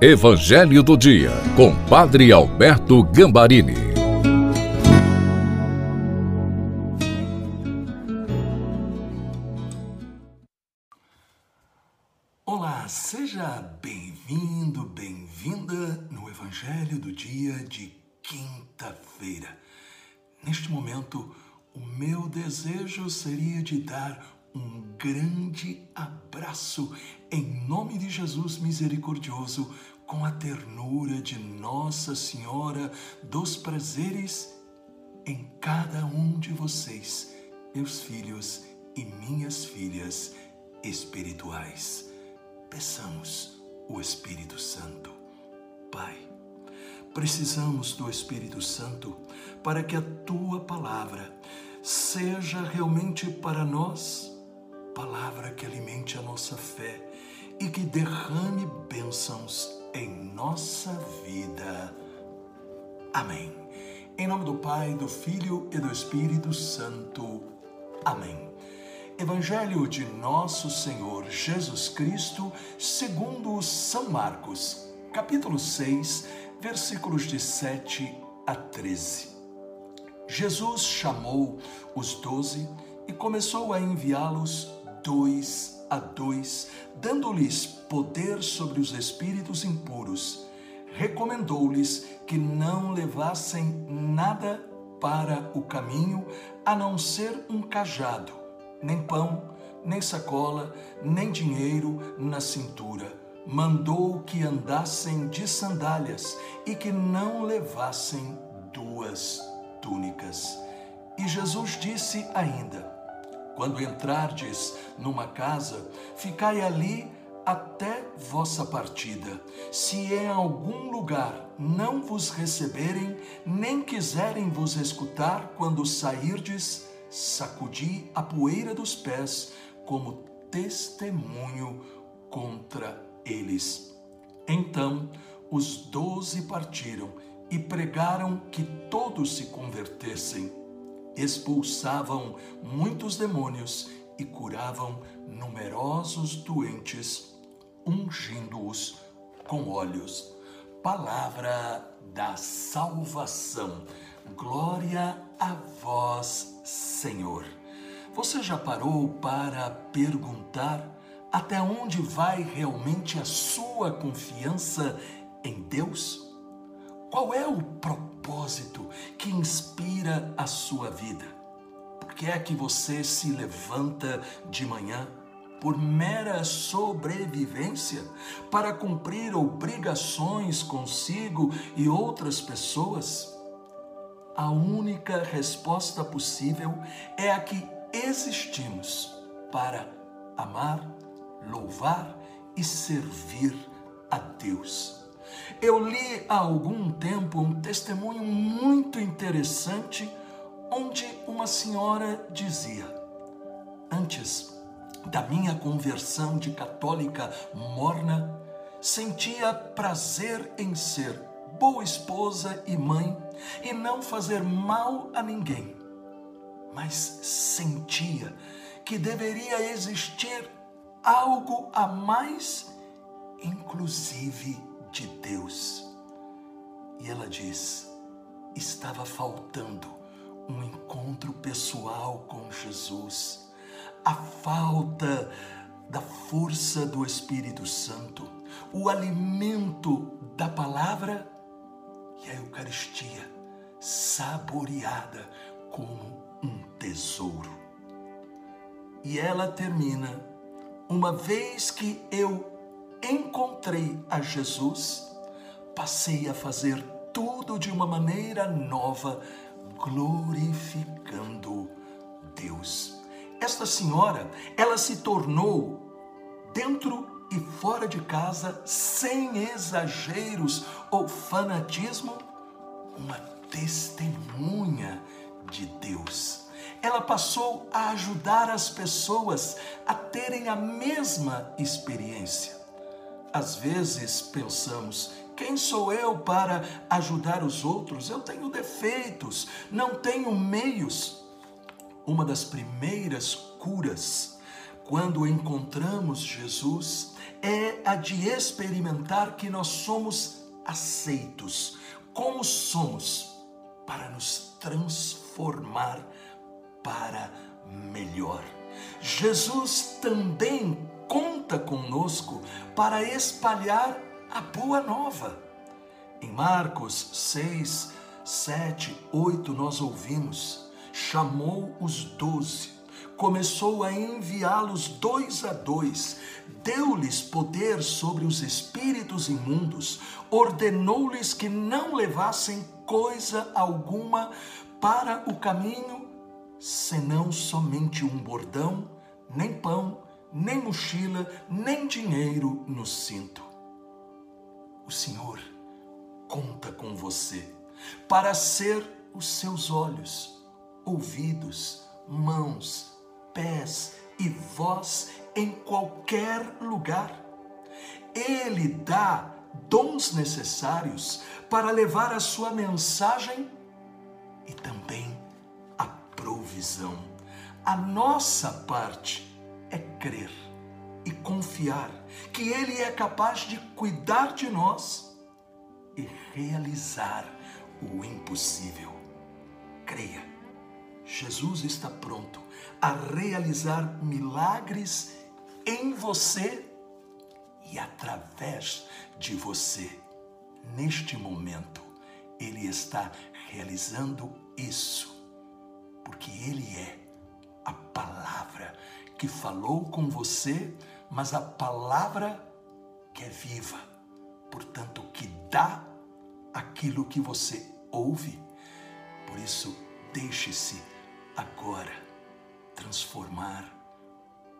Evangelho do Dia, com Padre Alberto Gambarini. Olá, seja bem-vindo, bem-vinda no Evangelho do Dia de quinta-feira. Neste momento, o meu desejo seria de dar um grande abraço em nome de Jesus misericordioso, com a ternura de Nossa Senhora dos Prazeres em cada um de vocês, meus filhos e minhas filhas espirituais. Peçamos o Espírito Santo. Pai, precisamos do Espírito Santo para que a tua palavra seja realmente para nós palavra que alimente a nossa fé e que derrame bênçãos em nossa vida. Amém. Em nome do Pai, do Filho e do Espírito Santo. Amém. Evangelho de Nosso Senhor Jesus Cristo, segundo São Marcos, capítulo 6, versículos de 7 a 13. Jesus chamou os doze e começou a enviá-los dois a dois, dando-lhes poder sobre os espíritos impuros. Recomendou-lhes que não levassem nada para o caminho a não ser um cajado, nem pão, nem sacola, nem dinheiro na cintura. Mandou que andassem de sandálias e que não levassem duas túnicas. E Jesus disse ainda: quando entrardes numa casa, ficai ali até vossa partida. Se em algum lugar não vos receberem, nem quiserem vos escutar quando sairdes, sacudi a poeira dos pés como testemunho contra eles. Então os doze partiram e pregaram que todos se convertessem expulsavam muitos demônios e curavam numerosos doentes, ungindo-os com óleos. Palavra da salvação. Glória a vós, Senhor. Você já parou para perguntar até onde vai realmente a sua confiança em Deus? Qual é o propósito que inspira a sua vida? Por que é que você se levanta de manhã por mera sobrevivência para cumprir obrigações consigo e outras pessoas? A única resposta possível é a que existimos para amar, louvar e servir a Deus. Eu li há algum tempo um testemunho muito interessante onde uma senhora dizia: Antes da minha conversão de católica morna, sentia prazer em ser boa esposa e mãe e não fazer mal a ninguém. Mas sentia que deveria existir algo a mais, inclusive de Deus. E ela diz: estava faltando um encontro pessoal com Jesus, a falta da força do Espírito Santo, o alimento da palavra e a Eucaristia saboreada como um tesouro. E ela termina: uma vez que eu encontrei a Jesus, passei a fazer tudo de uma maneira nova, glorificando Deus. Esta senhora, ela se tornou dentro e fora de casa, sem exageros ou fanatismo, uma testemunha de Deus. Ela passou a ajudar as pessoas a terem a mesma experiência. Às vezes pensamos: quem sou eu para ajudar os outros? Eu tenho defeitos, não tenho meios. Uma das primeiras curas, quando encontramos Jesus, é a de experimentar que nós somos aceitos, como somos, para nos transformar para melhor. Jesus também conta conosco para espalhar a boa nova. Em Marcos 6, 7, 8, nós ouvimos: chamou os doze, começou a enviá-los dois a dois, deu-lhes poder sobre os espíritos imundos, ordenou-lhes que não levassem coisa alguma para o caminho, senão somente um bordão, nem pão, nem mochila, nem dinheiro no cinto. O Senhor conta com você para ser os seus olhos, ouvidos, mãos, pés e voz em qualquer lugar. Ele dá dons necessários para levar a sua mensagem e também a provisão. A nossa parte é crer e confiar que Ele é capaz de cuidar de nós e realizar o impossível. Creia, Jesus está pronto a realizar milagres em você e através de você. Neste momento, Ele está realizando isso, porque Ele é a palavra que falou com você, mas a palavra que é viva, portanto, que dá aquilo que você ouve. Por isso, deixe-se agora transformar,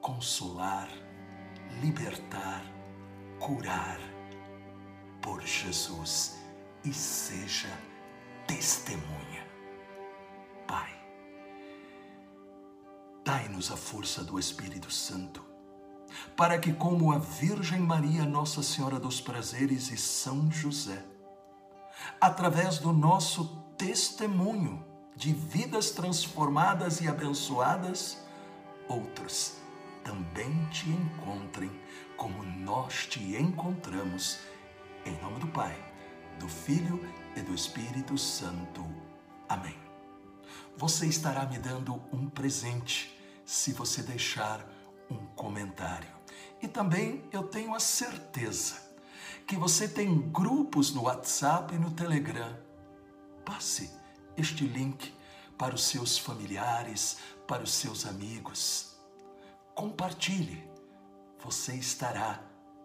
consolar, libertar, curar por Jesus e seja testemunha. Pai, Dai-nos a força do Espírito Santo, para que, como a Virgem Maria, Nossa Senhora dos Prazeres e São José, através do nosso testemunho de vidas transformadas e abençoadas, outros também te encontrem como nós te encontramos. Em nome do Pai, do Filho e do Espírito Santo. Amém. Você estará me dando um presente se você deixar um comentário. E também eu tenho a certeza que você tem grupos no WhatsApp e no Telegram. Passe este link para os seus familiares, para os seus amigos. Compartilhe. Você estará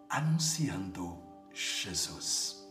anunciando Jesus.